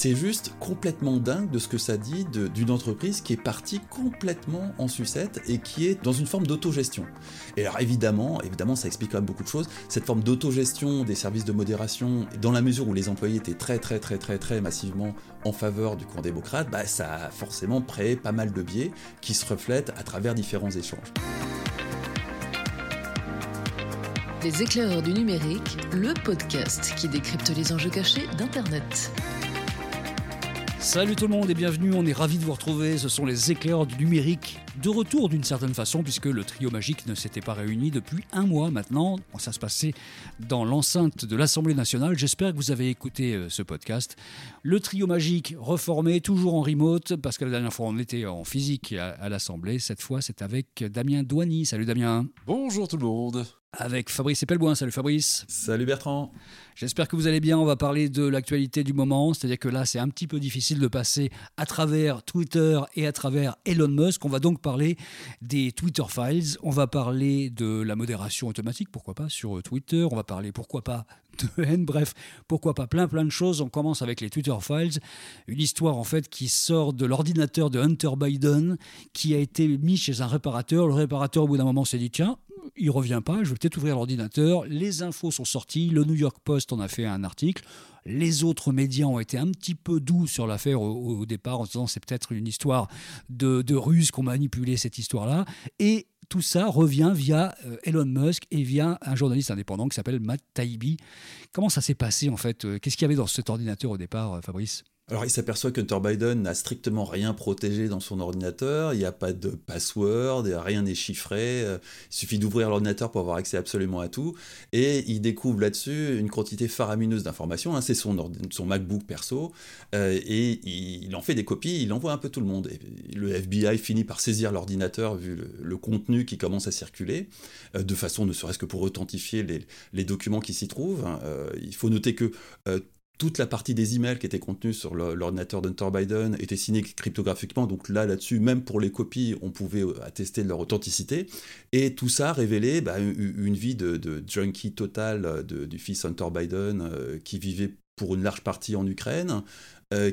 c'est juste complètement dingue de ce que ça dit d'une entreprise qui est partie complètement en sucette et qui est dans une forme d'autogestion. Et alors évidemment, évidemment, ça explique quand même beaucoup de choses. Cette forme d'autogestion des services de modération, dans la mesure où les employés étaient très très très très très massivement en faveur du camp démocrate, bah, ça a forcément créé pas mal de biais qui se reflètent à travers différents échanges. Les éclaireurs du numérique, le podcast qui décrypte les enjeux cachés d'Internet. Salut tout le monde et bienvenue, on est ravis de vous retrouver, ce sont les éclaireurs du numérique, de retour d'une certaine façon puisque le trio magique ne s'était pas réuni depuis un mois maintenant, ça se passait dans l'enceinte de l'Assemblée nationale, j'espère que vous avez écouté euh, ce podcast. Le trio magique reformé, toujours en remote, parce que la dernière fois on était en physique à, l'Assemblée, cette fois c'est avec Damien Douany, salut Damien. Bonjour tout le monde avec Fabrice Epelboin. Salut Fabrice. Salut Bertrand. J'espère que vous allez bien. On va parler de l'actualité du moment. C'est-à-dire que là, c'est un petit peu difficile de passer à travers Twitter et à travers Elon Musk. On va donc parler des Twitter Files. On va parler de la modération automatique, pourquoi pas, sur Twitter. On va parler, pourquoi pas, de haine. Bref, pourquoi pas plein plein de choses. On commence avec les Twitter Files. Une histoire en fait qui sort de l'ordinateur de Hunter Biden qui a été mis chez un réparateur. Le réparateur, au bout d'un moment, s'est dit tiens, il revient pas, je vais peut-être ouvrir l'ordinateur. Les infos sont sorties, le New York Post en a fait un article. Les autres médias ont été un petit peu doux sur l'affaire au, départ en disant c'est peut-être une histoire de, de Russes qui ont manipulé cette histoire-là. Et tout ça revient via euh, Elon Musk et via un journaliste indépendant qui s'appelle Matt Taibbi. Comment ça s'est passé en fait? Euh, Qu'est-ce qu'il y avait dans cet ordinateur au départ, euh, Fabrice? Alors il s'aperçoit que Hunter Biden n'a strictement rien protégé dans son ordinateur, il n'y a pas de password, rien n'est chiffré, euh, il suffit d'ouvrir l'ordinateur pour avoir accès absolument à tout, et il découvre là-dessus une quantité faramineuse d'informations, hein, c'est son, son MacBook perso, euh, et il, en fait des copies, il envoie un peu tout le monde. Le FBI finit par saisir l'ordinateur vu le, contenu qui commence à circuler, euh, de façon ne serait-ce que pour authentifier les, documents qui s'y trouvent. Hein. il faut noter que toute la partie des emails qui étaient contenus sur l'ordinateur d'Hunter Biden était signée cryptographiquement, donc là, là-dessus, même pour les copies, on pouvait euh, attester de leur authenticité. Et tout ça révélait bah, une vie de, junkie total euh, du fils Hunter Biden euh, qui vivait pour une large partie en Ukraine,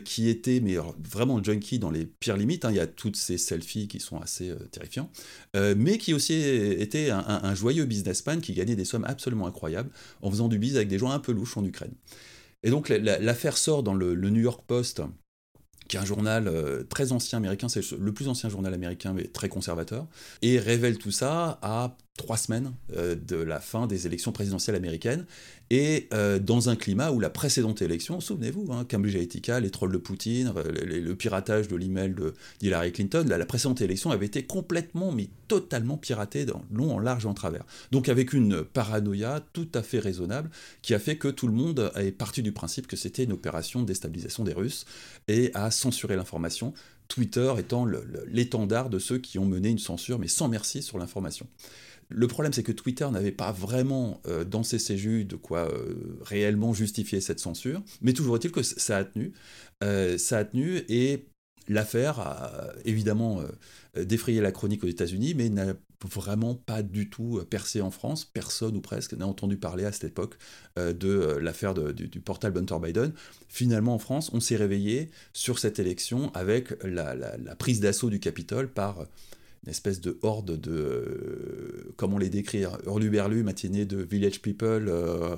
qui était mais vraiment junkie dans les pires limites. Hein. Il y a toutes ces selfies qui sont assez terrifiants, mais qui aussi était un, un, joyeux businessman qui gagnait des sommes absolument incroyables en faisant du biz avec des gens un peu louches en Ukraine. Et donc l'affaire sort dans le, New York Post, qui est un journal euh, très ancien américain, c'est le plus ancien journal américain, mais très conservateur, et révèle tout ça à trois semaines euh, de la fin des élections présidentielles américaines, et euh, dans un climat où la précédente élection, souvenez-vous, hein, Cambridge Analytica, les trolls de Poutine, euh, le, piratage de l'email d'Hillary Clinton, la, précédente élection avait été complètement, mais totalement piratée dans long, en large en travers. Donc avec une paranoïa tout à fait raisonnable qui a fait que tout le monde est parti du principe que c'était une opération de déstabilisation des Russes et a censuré l'information. Twitter étant l'étendard de ceux qui ont mené une censure, mais sans merci sur l'information. Le problème, c'est que Twitter n'avait pas vraiment euh, dans ses CJU de quoi euh, réellement justifier cette censure, mais toujours est-il que ça a tenu. Euh, ça a tenu et l'affaire a évidemment défrayé la chronique aux États-Unis, mais n'a vraiment pas du tout percé en France. Personne ou presque n'a entendu parler à cette époque de l'affaire du, portal Hunter Biden. Finalement, en France, on s'est réveillé sur cette élection avec la, la prise d'assaut du Capitole par une espèce de horde de, euh, comment les décrire, hurluberlu, matinée de Village People, euh,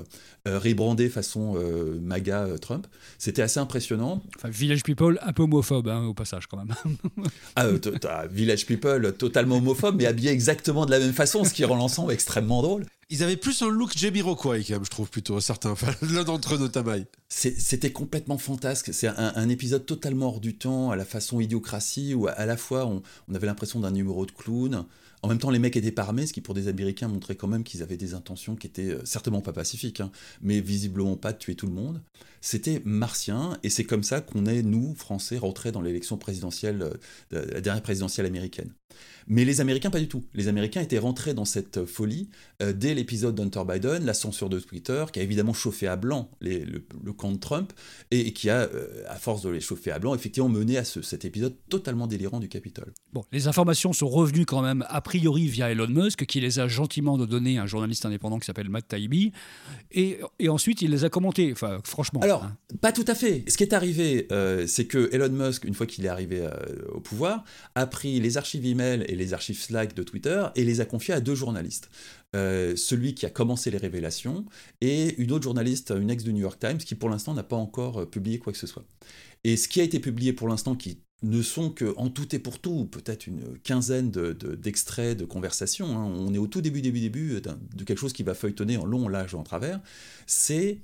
euh, rebrandé façon MAGA Trump. C'était assez impressionnant. Enfin, Village People un peu homophobe, hein, au passage, quand même. ah, Village People totalement homophobe, mais habillé exactement de la même façon, ce qui rend l'ensemble extrêmement drôle. Ils avaient plus un look Jamiroquai, quand même, je trouve, plutôt, certains. l'un d'entre eux, notamment. C'était complètement fantasque. C'est un, épisode totalement hors du temps, à la façon idiocratie, où à la fois on, avait l'impression d'un numéro de clown. En même temps, les mecs étaient pas ce qui pour des Américains montrait quand même qu'ils avaient des intentions qui étaient euh, certainement pas pacifiques, hein, mais visiblement pas de tuer tout le monde. C'était martien, et c'est comme ça qu'on est, nous, Français, rentrés dans l'élection présidentielle, euh, la dernière présidentielle américaine. Mais les Américains, pas du tout. Les Américains étaient rentrés dans cette folie euh, dès l'épisode d'Hunter Biden, la censure de Twitter, qui a évidemment chauffé à blanc le, camp de Trump, et, qui a, euh, à force de les chauffer à blanc, effectivement mené à cet épisode totalement délirant du Capitole. Bon, les informations sont revenues quand même après priori via Elon Musk, qui les a gentiment donné à un journaliste indépendant qui s'appelle Matt Taibbi, et, ensuite il les a commentés. Enfin, franchement. Hein. pas tout à fait. Ce qui est arrivé, euh, c'est que Elon Musk, une fois qu'il est arrivé euh, au pouvoir, a pris les archives email et les archives Slack de Twitter et les a confiées à deux journalistes. Euh, celui qui a commencé les révélations et une autre journaliste, une ex du New York Times, qui pour l'instant n'a pas encore publié quoi que ce soit. Et ce qui a été publié pour l'instant, qui ne sont que en tout et pour tout, peut-être une quinzaine d'extraits de, conversations. Hein. On est au tout début, début, début de quelque chose qui va feuilletonner en long, large, en travers. C'est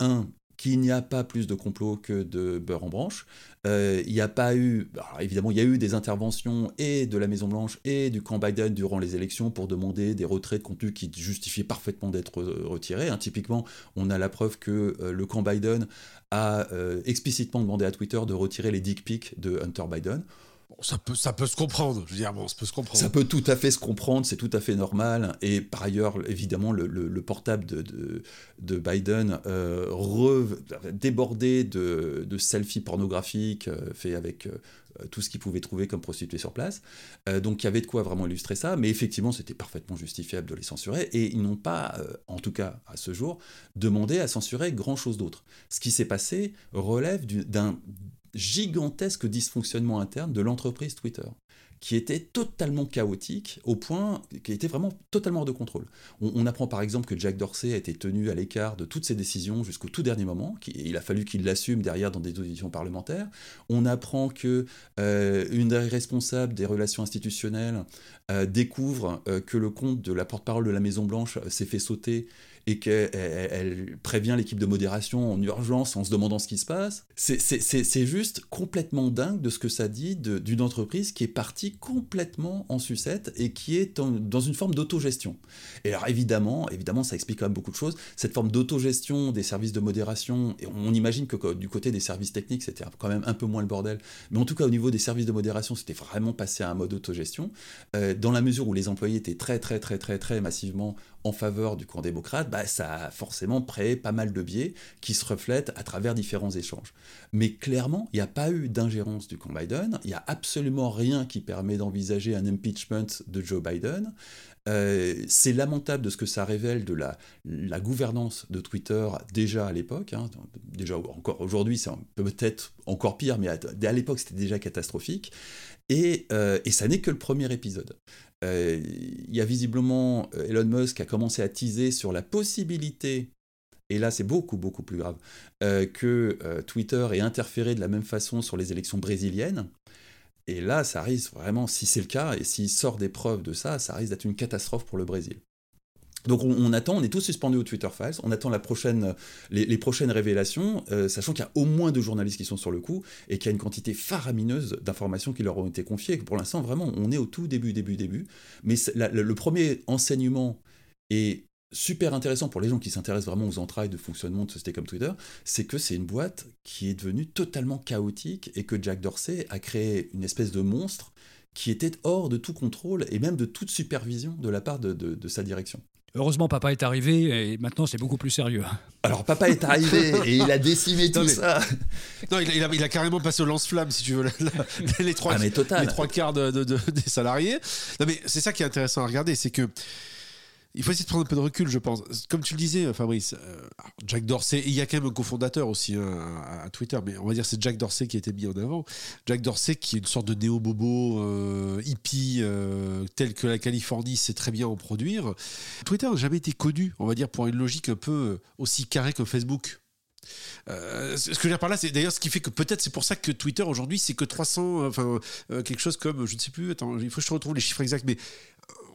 un qu'il n'y a pas plus de complot que de beurre en branche. Euh, il n'y a pas eu, évidemment, il y a eu des interventions et de la Maison Blanche et du camp Biden durant les élections pour demander des retraits de contenu qui justifiaient parfaitement d'être retirés. Hein. Typiquement, on a la preuve que euh, le camp Biden a euh, explicitement demandé à Twitter de retirer les dick pics de Hunter Biden. Ça, peut, ça peut se comprendre, je veux dire, bon, ça peut se comprendre. Ça peut tout à fait se comprendre, c'est tout à fait normal. Et par ailleurs, évidemment, le, le, portable de, de, de Biden euh, débordé de, de, selfies pornographiques euh, faits avec euh, tout ce qu'il pouvait trouver comme prostituée sur place. Euh, donc il y avait de quoi vraiment illustrer ça, mais effectivement, c'était parfaitement justifiable de les censurer. Et ils n'ont pas, euh, en tout cas à ce jour, demandé à censurer grand-chose d'autre. Ce qui s'est passé relève d'un gigantesque dysfonctionnement interne de l'entreprise Twitter qui était totalement chaotique au point qui était vraiment totalement hors de contrôle. On, apprend par exemple que Jack Dorsey a été tenu à l'écart de toutes ses décisions jusqu'au tout dernier moment. il a fallu qu'il l'assume derrière dans des auditions parlementaires. On apprend que euh, une des responsables des relations institutionnelles euh, découvre euh, que le compte de la porte-parole de la Maison Blanche s'est fait sauter et qu'elle prévient l'équipe de modération en urgence en se demandant ce qui se passe. C'est juste complètement dingue de ce que ça dit d'une entreprise qui est partie complètement en sucette et qui est dans une forme d'autogestion. Et alors évidemment, évidemment, ça explique quand même beaucoup de choses. Cette forme d'autogestion des services de modération, on imagine que du côté des services techniques, c'était quand même un peu moins le bordel, mais en tout cas au niveau des services de modération, c'était vraiment passé à un mode autogestion, euh, dans la mesure où les employés étaient très très très très très massivement en faveur du camp démocrate, bah, ça a forcément créé pas mal de biais qui se reflètent à travers différents échanges. Mais clairement, il n'y a pas eu d'ingérence du camp Biden, il n'y a absolument rien qui permet d'envisager un impeachment de Joe Biden. Euh, c'est lamentable de ce que ça révèle de la, gouvernance de Twitter déjà à l'époque. Hein. déjà encore aujourd'hui, c'est peut-être encore pire, mais à, à l'époque c'était déjà catastrophique. Et, euh, et ça n'est que le premier épisode. Euh, il y a visiblement euh, Elon Musk qui a commencé à teaser sur la possibilité, et là c'est beaucoup beaucoup plus grave, euh, que Twitter ait interféré de la même façon sur les élections brésiliennes. Et là, ça risque vraiment, si c'est le cas, et s'il sort des preuves de ça, ça risque d'être une catastrophe pour le Brésil. Donc on, attend, on est tous suspendus au Twitter Files, on attend la prochaine, les, prochaines révélations, euh, sachant qu'il y a au moins deux journalistes qui sont sur le coup et qu'il y a une quantité faramineuse d'informations qui leur ont été confiées. Pour l'instant, vraiment, on est au tout début, début, début. Mais le, premier enseignement est super intéressant pour les gens qui s'intéressent vraiment aux entrailles de fonctionnement de sociétés comme Twitter, c'est que c'est une boîte qui est devenue totalement chaotique et que Jack Dorsey a créé une espèce de monstre qui était hors de tout contrôle et même de toute supervision de la part de sa direction. Heureusement, papa est arrivé et maintenant c'est beaucoup plus sérieux. Alors, papa est arrivé et il a décimé tout ça. Non, il a, il, a, carrément passé au lance-flamme, si tu veux, les, trois, ah, les trois quarts de, des salariés. Non, mais c'est ça qui est intéressant à regarder, c'est que il faut essayer de prendre un peu de recul, je pense. Comme tu le disais, Fabrice, euh, Jack Dorsey, il y a quand même un cofondateur aussi hein, à, Twitter, mais on va dire c'est Jack Dorsey qui a été mis en avant. Jack Dorsey qui est une sorte de néo-bobo euh, hippie euh, tel que la Californie sait très bien en produire. Twitter n'a jamais été connu, on va dire, pour une logique un peu aussi carrée que Facebook. ce que je veux dire par là, c'est d'ailleurs ce qui fait que peut-être c'est pour ça que Twitter aujourd'hui c'est que 300, enfin quelque chose comme, je ne sais plus, attends, il faut que je retrouve les chiffres exacts, mais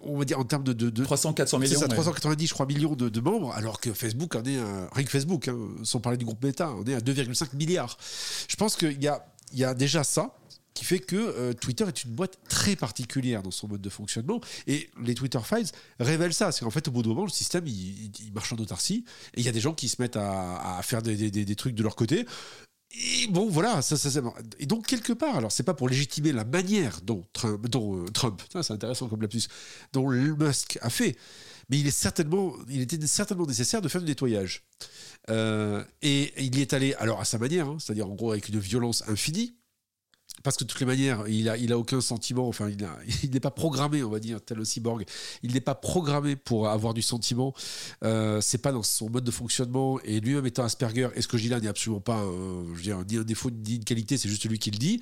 on va dire en termes de, de, 300 400 millions ça, 390 je crois millions de, membres alors que Facebook en est à, rien que Facebook hein, sans parler du groupe Meta on est à 2,5 milliards je pense qu'il y a, il y a déjà ça qui fait que euh, Twitter est une boîte très particulière dans son mode de fonctionnement. Et les Twitter Files révèlent ça. C'est qu'en fait, au bout d'un moment, le système, il, marche en autarcie. Et il y a des gens qui se mettent à, faire des, des, trucs de leur côté. Et bon, voilà, ça, ça, et donc quelque part, alors c'est pas pour légitimer la manière dont Trump, euh, c'est intéressant comme lapsus, dont Musk a fait, mais il est certainement, il était certainement nécessaire de faire du nettoyage. Euh, et il y est allé, alors à sa manière, hein, c'est-à-dire en gros avec une violence infinie, parce que de toutes les manières, il a, il a aucun sentiment, enfin, il n'est pas programmé, on va dire, tel le cyborg, il n'est pas programmé pour avoir du sentiment, euh, c'est pas dans son mode de fonctionnement, et lui-même étant Asperger, et ce que je dis là n'est absolument pas je veux dire, ni un défaut ni une qualité, c'est juste lui qui le dit,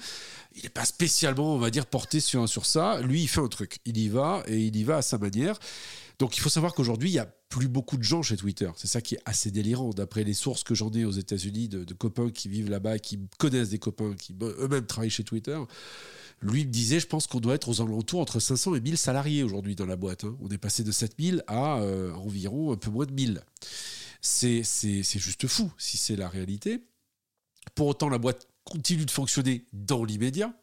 il n'est pas spécialement, on va dire, porté sur, sur ça, lui, il fait un truc, il y va, et il y va à sa manière, donc il faut savoir qu'aujourd'hui, il y a plus beaucoup de gens chez Twitter. C'est ça qui est assez délirant. D'après les sources que j'en ai aux États-Unis, de, copains qui vivent là-bas, qui connaissent des copains, qui eux-mêmes travaillent chez Twitter, lui me disait, je pense qu'on doit être aux alentours entre 500 et 1000 salariés aujourd'hui dans la boîte. Hein. On est passé de 7000 à euh, environ un peu moins de 1000. C'est juste fou si c'est la réalité. Pour autant, la boîte continue de fonctionner dans l'immédiat.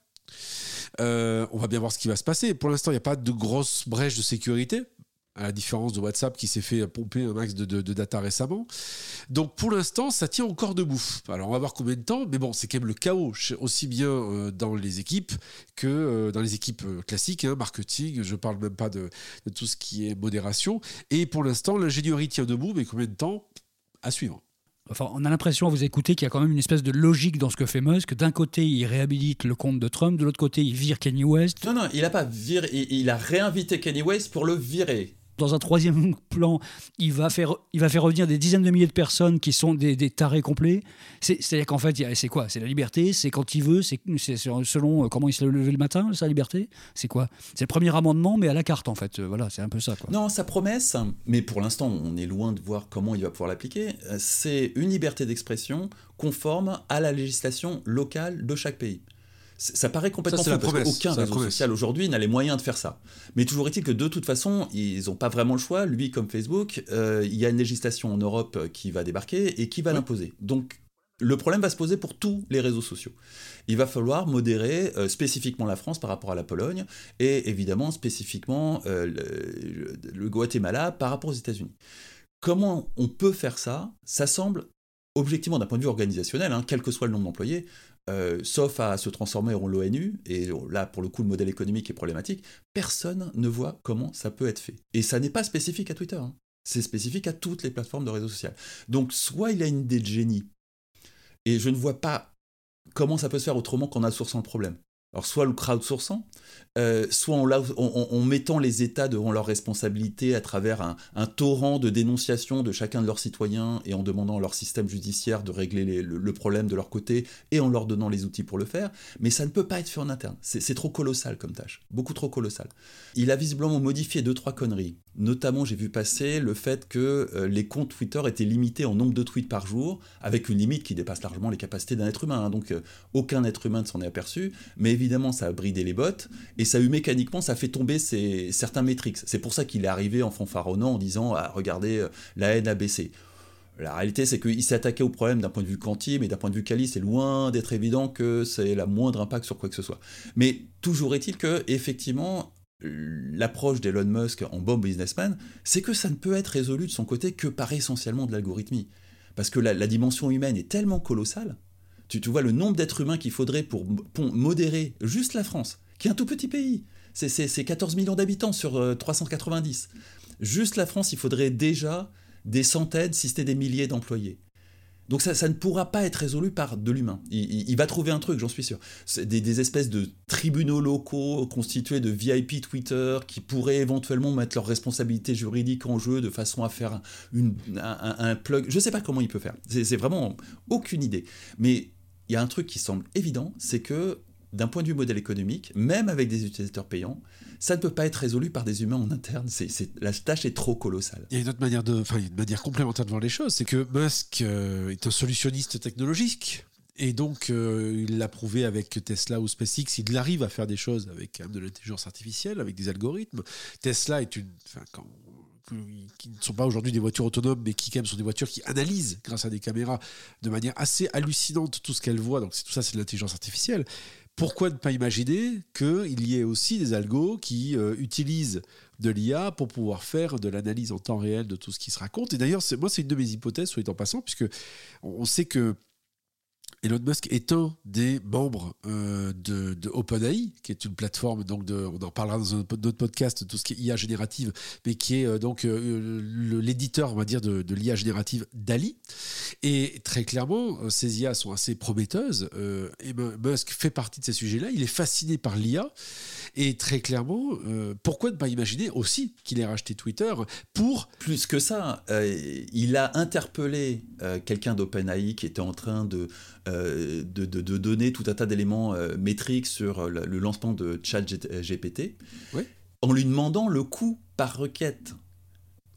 Euh, on va bien voir ce qui va se passer. Pour l'instant, il n'y a pas de grosse brèche de sécurité à la différence de WhatsApp qui s'est fait pomper un max de, data récemment. Donc pour l'instant, ça tient encore debout. Alors on va voir combien de temps, mais bon, c'est quand même le chaos, aussi bien euh, dans les équipes que euh, dans les équipes euh, classiques, hein, marketing, je parle même pas de, tout ce qui est modération. Et pour l'instant, l'ingénierie tient debout, mais combien de temps À suivre? Enfin, on a l'impression à vous écouter qu'il y a quand même une espèce de logique dans ce que fait Musk. D'un côté, il réhabilite le compte de Trump, de l'autre côté, il vire Kanye West. Non, non, il a pas viré, il a réinvité Kanye West pour le virer dans un troisième plan, il va faire, revenir des dizaines de milliers de personnes qui sont des, tarés complets. C'est-à-dire qu'en fait, c'est quoi? C'est la liberté, c'est quand il veut, c'est selon euh, comment il s'est levé le matin, sa liberté? C'est quoi? C'est le premier amendement, mais à la carte, en fait. Euh, voilà, c'est un peu ça. Non, sa promesse, mais pour l'instant, on est loin de voir comment il va pouvoir l'appliquer, euh, c'est une liberté d'expression conforme à la législation locale de chaque pays. Ça paraît complètement fou parce qu'aucun réseau social aujourd'hui n'a les moyens de faire ça. Mais toujours est-il que de toute façon, ils n'ont pas vraiment le choix. Lui, comme Facebook, euh, il y a une législation en Europe qui va débarquer et qui va l'imposer. Donc le problème va se poser pour tous les réseaux sociaux. Il va falloir modérer euh, spécifiquement la France par rapport à la Pologne et évidemment spécifiquement euh, le, Guatemala par rapport aux États-Unis. Comment on peut faire ça? Ça semble objectivement d'un point de vue organisationnel, hein, quel que soit le nombre d'employés, euh, sauf à se transformer en l'ONU, et là pour le coup le modèle économique est problématique, personne ne voit comment ça peut être fait. Et ça n'est pas spécifique à Twitter, hein. c'est spécifique à toutes les plateformes de réseau social. Donc soit il a une idée de génie, et je ne vois pas comment ça peut se faire autrement qu'en outsourçant le problème. Alors soit le crowdsourçant, euh, soit en, mettant les États devant leurs responsabilités à travers un, torrent de dénonciation de chacun de leurs citoyens et en demandant à leur système judiciaire de régler le, problème de leur côté et en leur donnant les outils pour le faire. Mais ça ne peut pas être fait en interne. C'est trop colossal comme tâche, beaucoup trop colossal. Il a visiblement modifié deux trois conneries. Notamment, j'ai vu passer le fait que euh, les comptes Twitter étaient limités en nombre de tweets par jour, avec une limite qui dépasse largement les capacités d'un être humain. Hein. Donc, euh, aucun être humain ne s'en est aperçu. Mais ça a bridé les bots et ça a eu mécaniquement, ça fait tomber certains métriques. C'est pour ça qu'il est arrivé en fanfaronnant en disant ah, regardez, euh, la haine a baissé. La réalité, c'est qu'il s'est attaqué au problème d'un point de vue quanti, mais d'un point de vue quali, c'est loin d'être évident que c'est la moindre impact sur quoi que ce soit. Mais toujours est-il que, effectivement, l'approche d'Elon Musk en bon businessman, c'est que ça ne peut être résolu de son côté que par essentiellement de l'algorithmie. Parce que la, dimension humaine est tellement colossale. Tu, tu vois le nombre d'êtres humains qu'il faudrait pour, modérer juste la France, qui est un tout petit pays. C'est 14 millions d'habitants sur 390. Euh, juste la France, il faudrait déjà des centaines, si c'était des milliers d'employés. Donc ça, ça, ne pourra pas être résolu par de l'humain. Il, va trouver un truc, j'en suis sûr. Des, des, espèces de tribunaux locaux constitués de VIP Twitter qui pourraient éventuellement mettre leurs responsabilités juridiques en jeu de façon à faire une, un, plug. Je ne sais pas comment il peut faire. C'est vraiment aucune idée. Mais il y a un truc qui semble évident, c'est que d'un point de vue modèle économique, même avec des utilisateurs payants, ça ne peut pas être résolu par des humains en interne. C'est, la tâche est trop colossale. Il y a une autre manière, de, une manière complémentaire de voir les choses, c'est que Musk euh, est un solutionniste technologique. Et donc, euh, il l'a prouvé avec Tesla ou SpaceX, il arrive à faire des choses avec de l'intelligence artificielle, avec des algorithmes. Tesla est une. Qui ne sont pas aujourd'hui des voitures autonomes, mais qui quand même sont des voitures qui analysent, grâce à des caméras, de manière assez hallucinante tout ce qu'elles voient. Donc tout ça, c'est de l'intelligence artificielle pourquoi ne pas imaginer qu'il y ait aussi des algos qui euh, utilisent de l'IA pour pouvoir faire de l'analyse en temps réel de tout ce qui se raconte? Et d'ailleurs, moi, c'est une de mes hypothèses, soit en passant, puisque on sait que Elon Musk est un des membres euh, de, OpenAI, qui est une plateforme, donc de, on en parlera dans un autre podcast, tout ce qui est IA générative, mais qui est euh, donc euh, l'éditeur, on va dire, de, l'IA générative DALI. Et très clairement, ces IA sont assez prometteuses. et Musk fait partie de ces sujets-là. Il est fasciné par l'IA. Et très clairement, pourquoi ne pas imaginer aussi qu'il ait racheté Twitter pour... Plus que ça, il a interpellé quelqu'un d'OpenAI qui était en train de euh, de, donner tout un tas d'éléments euh, métriques sur euh, le, lancement de ChatGPT, en lui demandant le coût par requête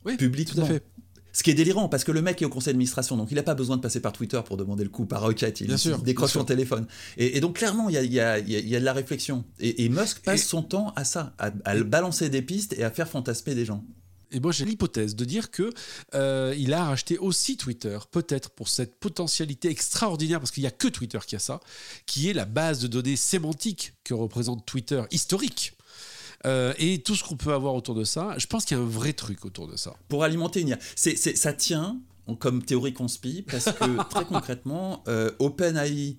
oui, publiquement. Tout à fait. Ce qui est délirant, parce que le mec est au conseil d'administration, donc il n'a pas besoin de passer par Twitter pour demander le coût par requête, il, décroche son téléphone. Et, donc clairement, il y a, de la réflexion. Et, Musk passe son temps à ça, à, à balancer des pistes et à faire fantasmer des gens. Et moi, j'ai l'hypothèse de dire que euh, il a racheté aussi Twitter, peut-être pour cette potentialité extraordinaire, parce qu'il n'y a que Twitter qui a ça, qui est la base de données sémantique que représente Twitter historique. Euh, et tout ce qu'on peut avoir autour de ça, je pense qu'il y a un vrai truc autour de ça. Pour alimenter une IA, c'est, ça tient comme théorie conspi, parce que très concrètement, euh, OpenAI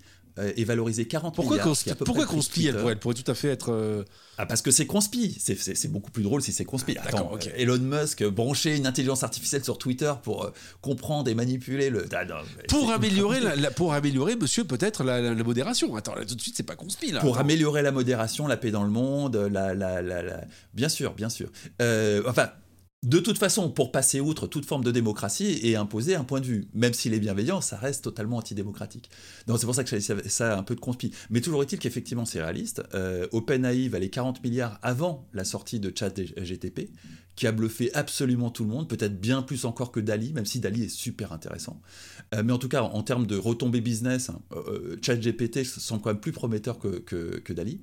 est valorisé 40 pourquoi milliards. pourquoi conspi elle pourrait, elle pourrait, tout à fait être. Euh, ah, parce que c'est conspi. C'est beaucoup plus drôle si c'est conspi. Ah, Attends, Elon Musk brancher une intelligence artificielle sur Twitter pour euh, comprendre et manipuler le. Ah, pour, améliorer la, pour améliorer, monsieur, peut-être la, modération. Attends, là, tout de suite, c'est pas conspi. Là. Pour améliorer la modération, la paix dans le monde, la. Bien sûr, bien sûr. enfin de toute façon, pour passer outre toute forme de démocratie et imposer un point de vue, même s'il est bienveillant, ça reste totalement antidémocratique. Donc c'est pour ça que j'avais ça un peu de conspi. Mais toujours est-il qu'effectivement c'est réaliste. Euh, OpenAI valait 40 milliards avant la sortie de ChatGTP, qui a bluffé absolument tout le monde, peut-être bien plus encore que Dali, même si Dali est super intéressant. Euh, mais en tout cas, en, termes de retombées business, hein, euh, ChatGPT semble quand même plus prometteur que Dali.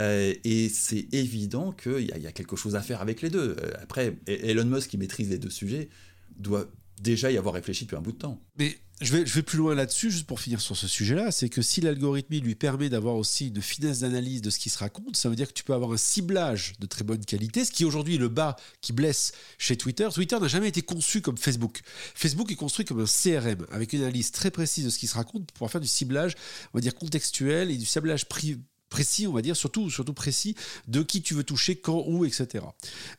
Euh, et c'est évident qu'il y, a quelque chose à faire avec les deux. Euh, après, Elon Musk, qui maîtrise les deux sujets, doit déjà y avoir réfléchi depuis un bout de temps. Mais je vais, plus loin là-dessus, juste pour finir sur ce sujet-là, c'est que si l'algorithme lui permet d'avoir aussi une finesse d'analyse de ce qui se raconte, ça veut dire que tu peux avoir un ciblage de très bonne qualité, ce qui aujourd'hui le bas qui blesse chez Twitter. Twitter n'a jamais été conçu comme Facebook. Facebook est construit comme un CRM, avec une analyse très précise de ce qui se raconte pour faire du ciblage, on va dire contextuel et du ciblage privé précis, on va dire, surtout, surtout précis de qui tu veux toucher, quand, où, etc.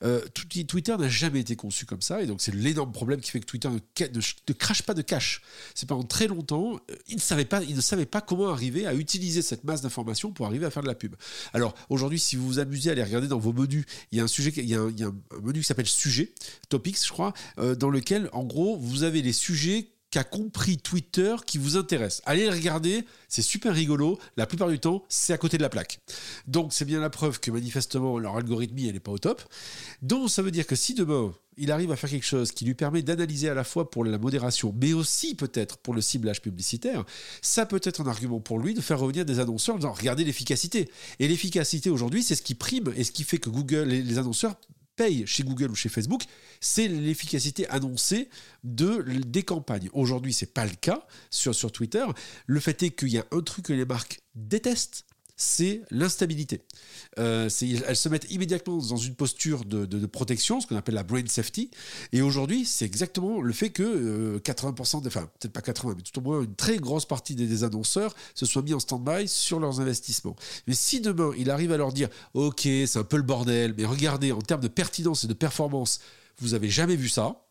Euh, Twitter n'a jamais été conçu comme ça, et donc c'est l'énorme problème qui fait que Twitter ne, crache pas de cash. C'est pendant très longtemps, euh, il ne savait pas, il ne savait pas comment arriver à utiliser cette masse d'informations pour arriver à faire de la pub. Alors aujourd'hui, si vous vous amusez à aller regarder dans vos menus, il y a un sujet, il y a un, menu qui s'appelle sujet, topics, je crois, euh, dans lequel, en gros, vous avez les sujets qu'a compris Twitter qui vous intéresse. Allez le regarder, c'est super rigolo. La plupart du temps, c'est à côté de la plaque. Donc, c'est bien la preuve que manifestement, leur algorithmie, elle n'est pas au top. Donc, ça veut dire que si demain, il arrive à faire quelque chose qui lui permet d'analyser à la fois pour la modération, mais aussi peut-être pour le ciblage publicitaire, ça peut être un argument pour lui de faire revenir des annonceurs en disant regardez l'efficacité. Et l'efficacité aujourd'hui, c'est ce qui prime et ce qui fait que Google et les annonceurs chez Google ou chez Facebook, c'est l'efficacité annoncée de, des campagnes. Aujourd'hui, ce n'est pas le cas sur, sur Twitter. Le fait est qu'il y a un truc que les marques détestent, c'est l'instabilité. Euh, elles se mettent immédiatement dans une posture de, protection, ce qu'on appelle la brain safety. Et aujourd'hui, c'est exactement le fait que 80%, euh, enfin peut-être pas 80, mais tout au moins une très grosse partie des, annonceurs se soient mis en stand-by sur leurs investissements. Mais si demain, il arrive à leur dire, ok, c'est un peu le bordel, mais regardez, en termes de pertinence et de performance, vous avez jamais vu ça,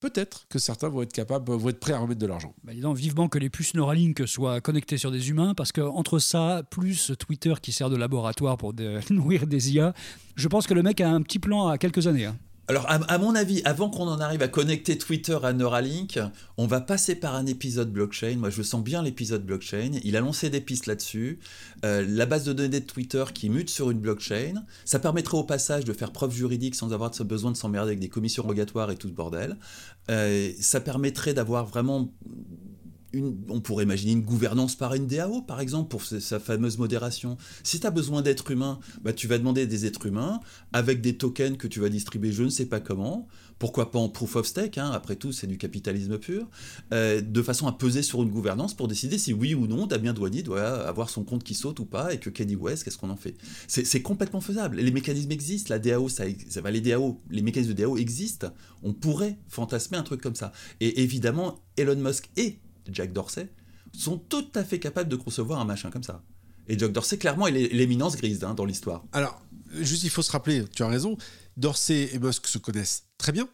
peut-être que certains vont être capables, vont être prêts à remettre de l'argent. Bah, disons vivement que les puces Neuralink soient connectées sur des humains, parce qu'entre ça, plus Twitter qui sert de laboratoire pour nourrir des IA, je pense que le mec a un petit plan à quelques années. Hein. Alors, à, mon avis, avant qu'on en arrive à connecter Twitter à Neuralink, on va passer par un épisode blockchain. Moi, je sens bien l'épisode blockchain. Il a lancé des pistes là-dessus. Euh, la base de données de Twitter qui mute sur une blockchain. Ça permettrait au passage de faire preuve juridique sans avoir besoin de s'emmerder avec des commissions rogatoires et tout ce bordel. Euh, ça permettrait d'avoir vraiment on pourrait imaginer une gouvernance par une DAO, par exemple, pour sa fameuse modération. Si tu as besoin d'êtres humains, bah, tu vas demander des êtres humains avec des tokens que tu vas distribuer je ne sais pas comment. Pourquoi pas en proof of stake, hein, après tout, c'est du capitalisme pur, euh, de façon à peser sur une gouvernance pour décider si oui ou non Damien Douanier doit avoir son compte qui saute ou pas, et que Kenny West, qu'est-ce qu'on en fait? C'est complètement faisable. Les mécanismes existent, la DAO, ça, ça va, les DAO, les mécanismes de DAO existent. On pourrait fantasmer un truc comme ça. Et évidemment, Elon Musk est Jack Dorsey sont tout à fait capables de concevoir un machin comme ça. Et Jack Dorsey, clairement, est l'éminence grise hein, dans l'histoire. Alors, juste, il faut se rappeler, tu as raison, Dorsey et Musk se connaissent très bien.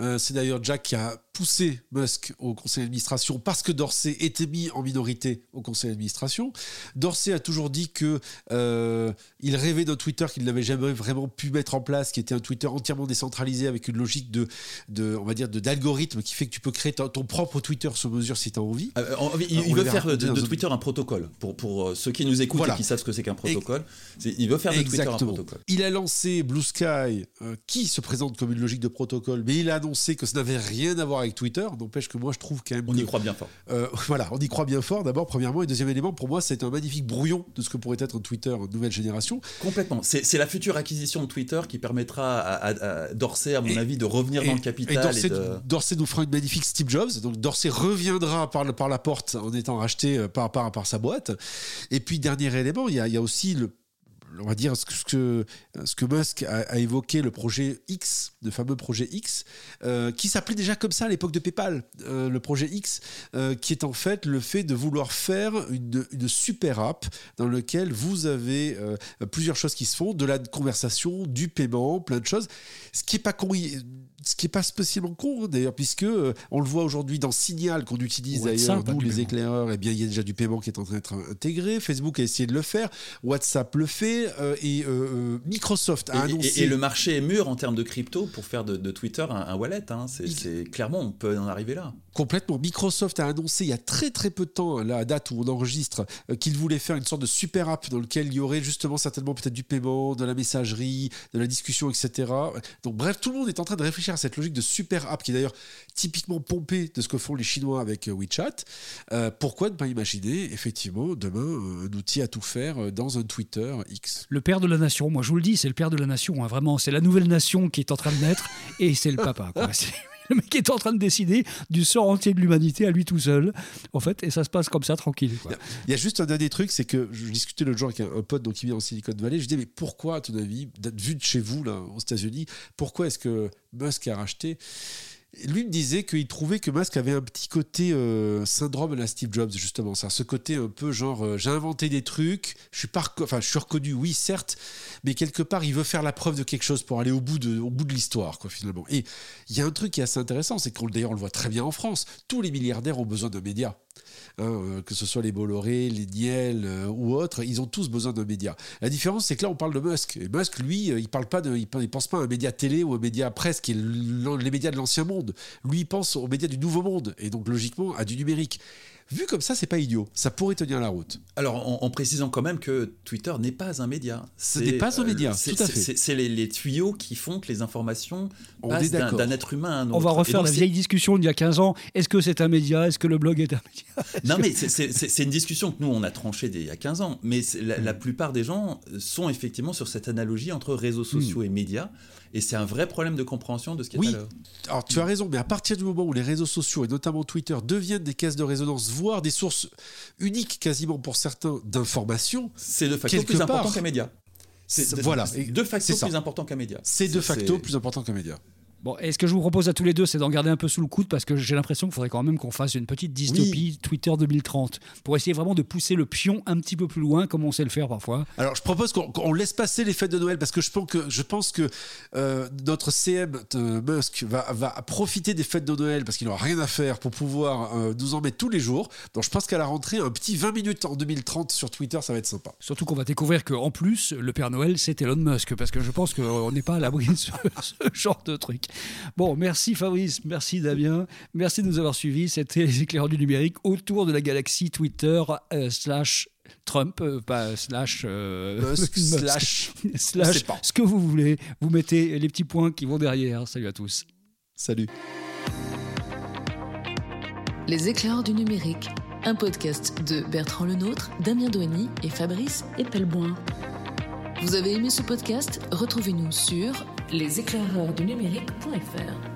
Euh, c'est d'ailleurs Jack qui a poussé Musk au conseil d'administration parce que Dorsey était mis en minorité au conseil d'administration. Dorsey a toujours dit que euh, il rêvait d'un Twitter qu'il n'avait jamais vraiment pu mettre en place, qui était un Twitter entièrement décentralisé avec une logique de, de on va dire, d'algorithme qui fait que tu peux créer ton, propre Twitter sur mesure si tu as envie. Euh, il, veut faire de, Twitter un protocole pour, pour ceux qui nous écoutent et qui savent ce que c'est qu'un protocole. il veut faire de Twitter un protocole. Il a lancé Blue Sky, qui se présente comme une logique de protocole, mais il a annoncé que ça n'avait rien à voir avec Twitter. N'empêche que moi, je trouve quand même. On y croit bien fort. Euh, voilà, on y croit bien fort, d'abord, premièrement. Et deuxième élément, pour moi, c'est un magnifique brouillon de ce que pourrait être Twitter nouvelle génération. Complètement. C'est la future acquisition de Twitter qui permettra à, Dorsey, à mon avis, de revenir dans le capital. Et Dorsey, nous fera une magnifique Steve Jobs. Donc Dorsey reviendra par, par la porte en étant racheté euh, par, par, par sa boîte. Et puis, dernier élément, il y a, il y a aussi le on va dire ce que, Musk a, évoqué, le projet X, le fameux projet X, euh, qui s'appelait déjà comme ça à l'époque de PayPal, euh, le projet X, euh, qui est en fait le fait de vouloir faire une, une super app dans lequel vous avez plusieurs choses qui se font, de la conversation, du paiement, plein de choses, ce qui est pas con ce qui n'est pas spécialement con d'ailleurs, puisque euh, on le voit aujourd'hui dans Signal qu'on utilise d'ailleurs, nous les éclaireurs, et eh bien il y a déjà du paiement qui est en train d'être intégré. Facebook a essayé de le faire, WhatsApp le fait, euh, et euh, Microsoft a annoncé. Et, le marché est mûr en termes de crypto pour faire de, Twitter un, wallet. Hein. C'est clairement, on peut en arriver là. Complètement. Microsoft a annoncé il y a très très peu de temps, la date où on enregistre, qu'il voulait faire une sorte de super app dans lequel il y aurait justement certainement peut-être du paiement, de la messagerie, de la discussion, etc. Donc bref, tout le monde est en train de réfléchir cette logique de super app qui est d'ailleurs typiquement pompée de ce que font les Chinois avec euh, WeChat. Euh, pourquoi ne pas imaginer effectivement demain euh, un outil à tout faire dans un Twitter X? Le père de la nation, moi je vous le dis, c'est le père de la nation, hein, vraiment, c'est la nouvelle nation qui est en train de naître et c'est le papa. le mec est en train de décider du sort entier de l'humanité à lui tout seul, en fait, et ça se passe comme ça, tranquille. Il y a juste un dernier truc, c'est que je discutais l'autre jour avec un, pote qui vient en Silicon Valley, je disais, mais pourquoi, à ton avis, vu de chez vous, là, aux États-Unis, pourquoi est-ce que Musk a racheté lui me disait qu'il trouvait que Musk avait un petit côté euh, syndrome à la Steve Jobs, justement. Ça, ce côté un peu genre, euh, j'ai inventé des trucs, je suis, pas enfin, je suis reconnu, oui, certes, mais quelque part, il veut faire la preuve de quelque chose pour aller au bout de, de l'histoire, quoi, finalement. Et il y a un truc qui est assez intéressant, c'est qu'on d'ailleurs, on le voit très bien en France. Tous les milliardaires ont besoin de médias. Hein, euh, que ce soit les Bolloré, les Niel euh, ou autres, ils ont tous besoin d'un média. La différence, c'est que là, on parle de Musk. Et Musk, lui, euh, il parle pas de, il, pense pas à un média télé ou un média presse, qui est les médias de l'ancien monde. Lui, il pense aux médias du nouveau monde, et donc logiquement à du numérique. Vu comme ça, c'est pas idiot. Ça pourrait tenir la route. Alors, en, précisant quand même que Twitter n'est pas un média. Ce n'est pas un média, tout à fait. C'est les, tuyaux qui font que les informations passent d'un être humain à un autre. On va refaire la vieille discussion d'il y a 15 ans. Est-ce que c'est un média? Est-ce que le blog est un média? Non, mais c'est une discussion que nous, on a tranchée il y a 15 ans. Mais la, plupart des gens sont effectivement sur cette analogie entre réseaux sociaux hmm. et médias. Et c'est un vrai problème de compréhension de ce qui oui. est à Alors tu as raison, mais à partir du moment où les réseaux sociaux, et notamment Twitter, deviennent des caisses de résonance, voire des sources uniques quasiment pour certains d'informations, c'est de facto plus important qu'un média. C'est voilà, de facto plus important qu'un média. C'est de facto plus important qu'un média. Bon, et ce que je vous propose à tous les deux, c'est d'en garder un peu sous le coude parce que j'ai l'impression qu'il faudrait quand même qu'on fasse une petite dystopie Twitter 2030 pour essayer vraiment de pousser le pion un petit peu plus loin, comme on sait le faire parfois. Alors, je propose qu'on laisse passer les fêtes de Noël parce que je pense que, je pense que euh, notre CM Musk va, va, profiter des fêtes de Noël parce qu'il n'aura rien à faire pour pouvoir euh, nous en mettre tous les jours. Donc, je pense qu'à la rentrée, un petit 20 minutes en 2030 sur Twitter, ça va être sympa. Surtout qu'on va découvrir qu'en plus, le Père Noël, c'est Elon Musk parce que je pense qu'on n'est pas à l'abri de ce, ce genre de truc. Bon, merci Fabrice, merci Damien, merci de nous avoir suivis. C'était les éclaireurs du numérique autour de la galaxie Twitter euh, slash Trump, euh, pas slash, euh, slash, slash ce que vous voulez. Vous mettez les petits points qui vont derrière. Salut à tous. Salut. Les éclaireurs du numérique, un podcast de Bertrand Lenôtre, Damien Douany et Fabrice Epelboin. Vous avez aimé ce podcast? Retrouvez-nous sur leséclaireursdunumérique.fr.